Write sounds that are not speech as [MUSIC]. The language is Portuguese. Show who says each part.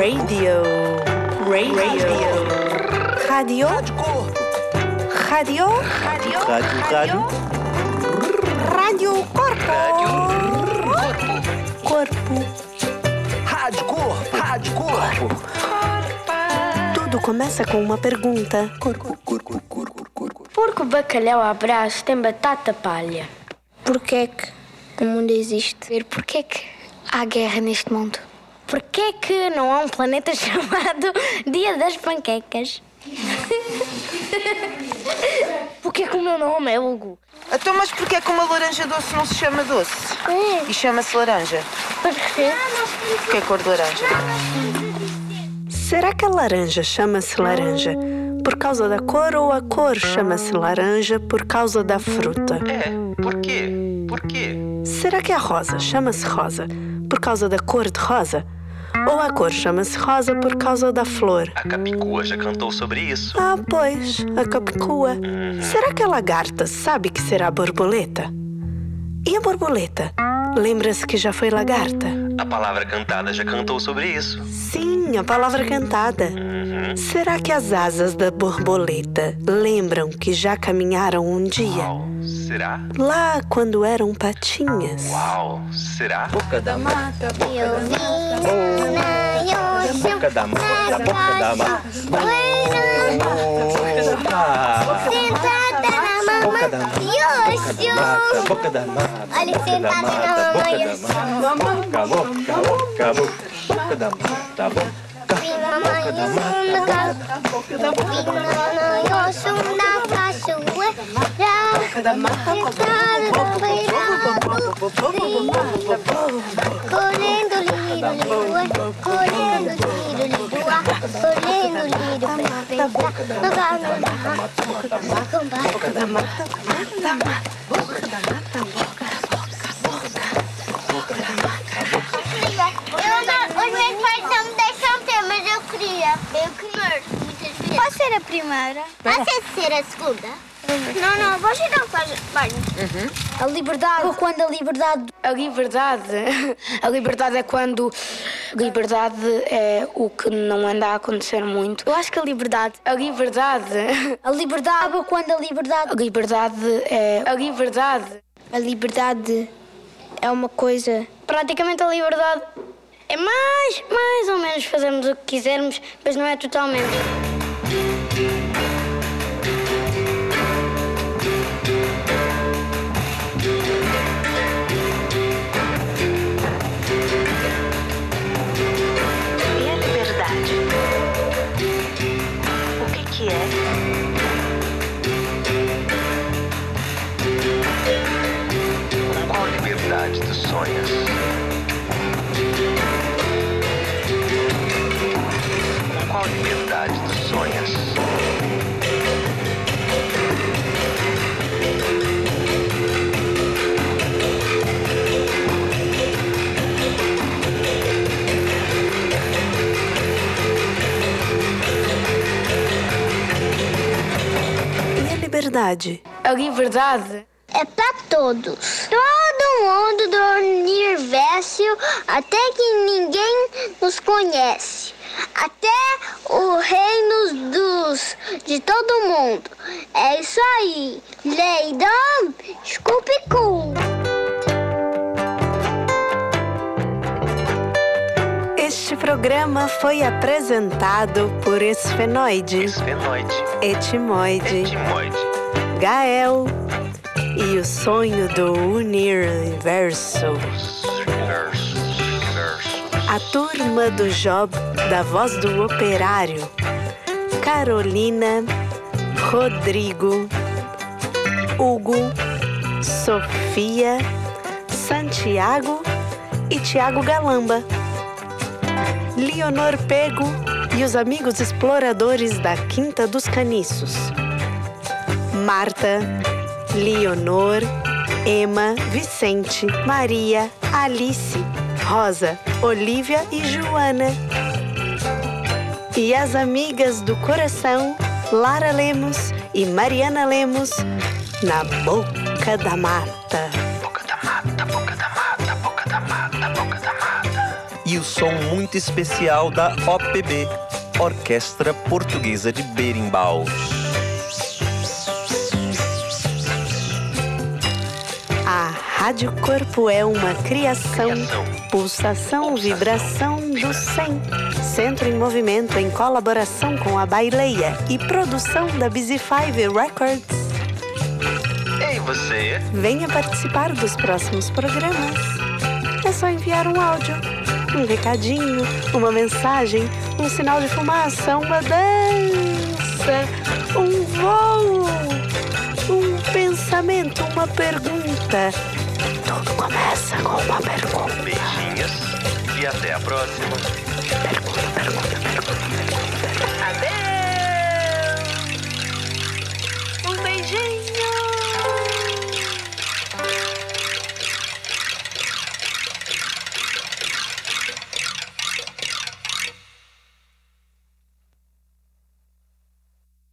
Speaker 1: Radio. Radio. Radio. Radio.
Speaker 2: Rádio, rádio.
Speaker 1: Radio Corpo. Corpo.
Speaker 2: Rádio Corpo. Rádio Corpo.
Speaker 1: Tudo começa com uma pergunta.
Speaker 2: Corpo, corpo, corpo, corpo.
Speaker 3: Porque o bacalhau à brás tem batata palha?
Speaker 4: Porquê que o mundo existe?
Speaker 3: Porquê que há guerra neste mundo? Porquê que não há um planeta [LAUGHS] chamado Dia das Panquecas? [LAUGHS] Porquê que o meu nome é Hugo?
Speaker 5: Então, mas porquê que uma laranja doce não se chama doce? E chama-se laranja?
Speaker 3: Porquê?
Speaker 5: Porque é cor de laranja.
Speaker 1: Será que a laranja chama-se laranja por causa da cor ou a cor chama-se laranja por causa da fruta?
Speaker 2: É, por quê? Por quê?
Speaker 1: Será que a rosa chama-se rosa por causa da cor de rosa? Ou a cor chama-se rosa por causa da flor?
Speaker 2: A Capicua já cantou sobre isso.
Speaker 1: Ah, pois, a capicua. Será que a lagarta sabe que será borboleta? E a borboleta? Lembra-se que já foi lagarta?
Speaker 2: A palavra cantada já cantou sobre isso.
Speaker 1: Sim, a palavra cantada. Será que as asas da borboleta lembram que já caminharam um dia?
Speaker 2: Uau, será?
Speaker 1: Lá quando eram patinhas.
Speaker 2: Uau, será?
Speaker 6: boca da mata,
Speaker 4: Eu vi na
Speaker 6: boca da mata, boca da mata.
Speaker 4: Sentada na
Speaker 6: Boca da
Speaker 4: mamãe.
Speaker 6: mata, boca da mata.
Speaker 4: Olha, sentada na mamãe.
Speaker 6: Boca, boca, boca, boca. Boca da mata, boca.
Speaker 4: Vi mamãe no carro. Vi mamãe na cachoeira. Sentada no beirado. Correndo, liro,
Speaker 7: ser a primeira? Posso ser a segunda? Não, não, você não faz bem.
Speaker 3: A liberdade. Ou quando a liberdade. A liberdade. A liberdade é quando. Liberdade é o que não anda a acontecer muito. Eu acho que a liberdade. A liberdade. A liberdade. Ou quando a liberdade. A liberdade é. A liberdade.
Speaker 4: A liberdade é uma coisa.
Speaker 3: Praticamente a liberdade é mais, mais ou menos fazermos o que quisermos, mas não é totalmente.
Speaker 1: E a liberdade? A liberdade.
Speaker 7: É pra todos. Todo mundo do universo, até que ninguém nos conhece. Até o reino dos de todo mundo. É isso aí. Leidão, Scooby-Coo.
Speaker 1: Este programa foi apresentado por Esfenoide,
Speaker 2: Esfenoide.
Speaker 1: Etimoide,
Speaker 2: Etimoide.
Speaker 1: Gael e o sonho do universo. A turma do Job da Voz do Operário. Carolina, Rodrigo, Hugo, Sofia, Santiago e Tiago Galamba. Leonor Pego e os amigos exploradores da Quinta dos Caniços. Marta, Leonor, Emma, Vicente, Maria, Alice, Rosa, Olivia e Joana. E as amigas do coração, Lara Lemos e Mariana Lemos, na boca da mata.
Speaker 2: Boca da mata, boca da mata, boca da mata, boca da mata.
Speaker 8: e o som muito especial da OPB, Orquestra Portuguesa de Berimbau.
Speaker 1: Rádio Corpo é uma criação, pulsação, vibração do 100. Centro em movimento em colaboração com a Baileia e produção da Busy Five Records.
Speaker 2: Ei, você?
Speaker 1: Venha participar dos próximos programas. É só enviar um áudio, um recadinho, uma mensagem, um sinal de fumaça, uma dança, um voo, um pensamento, uma pergunta. Começa com uma pergunta.
Speaker 2: Beijinhos e até a próxima.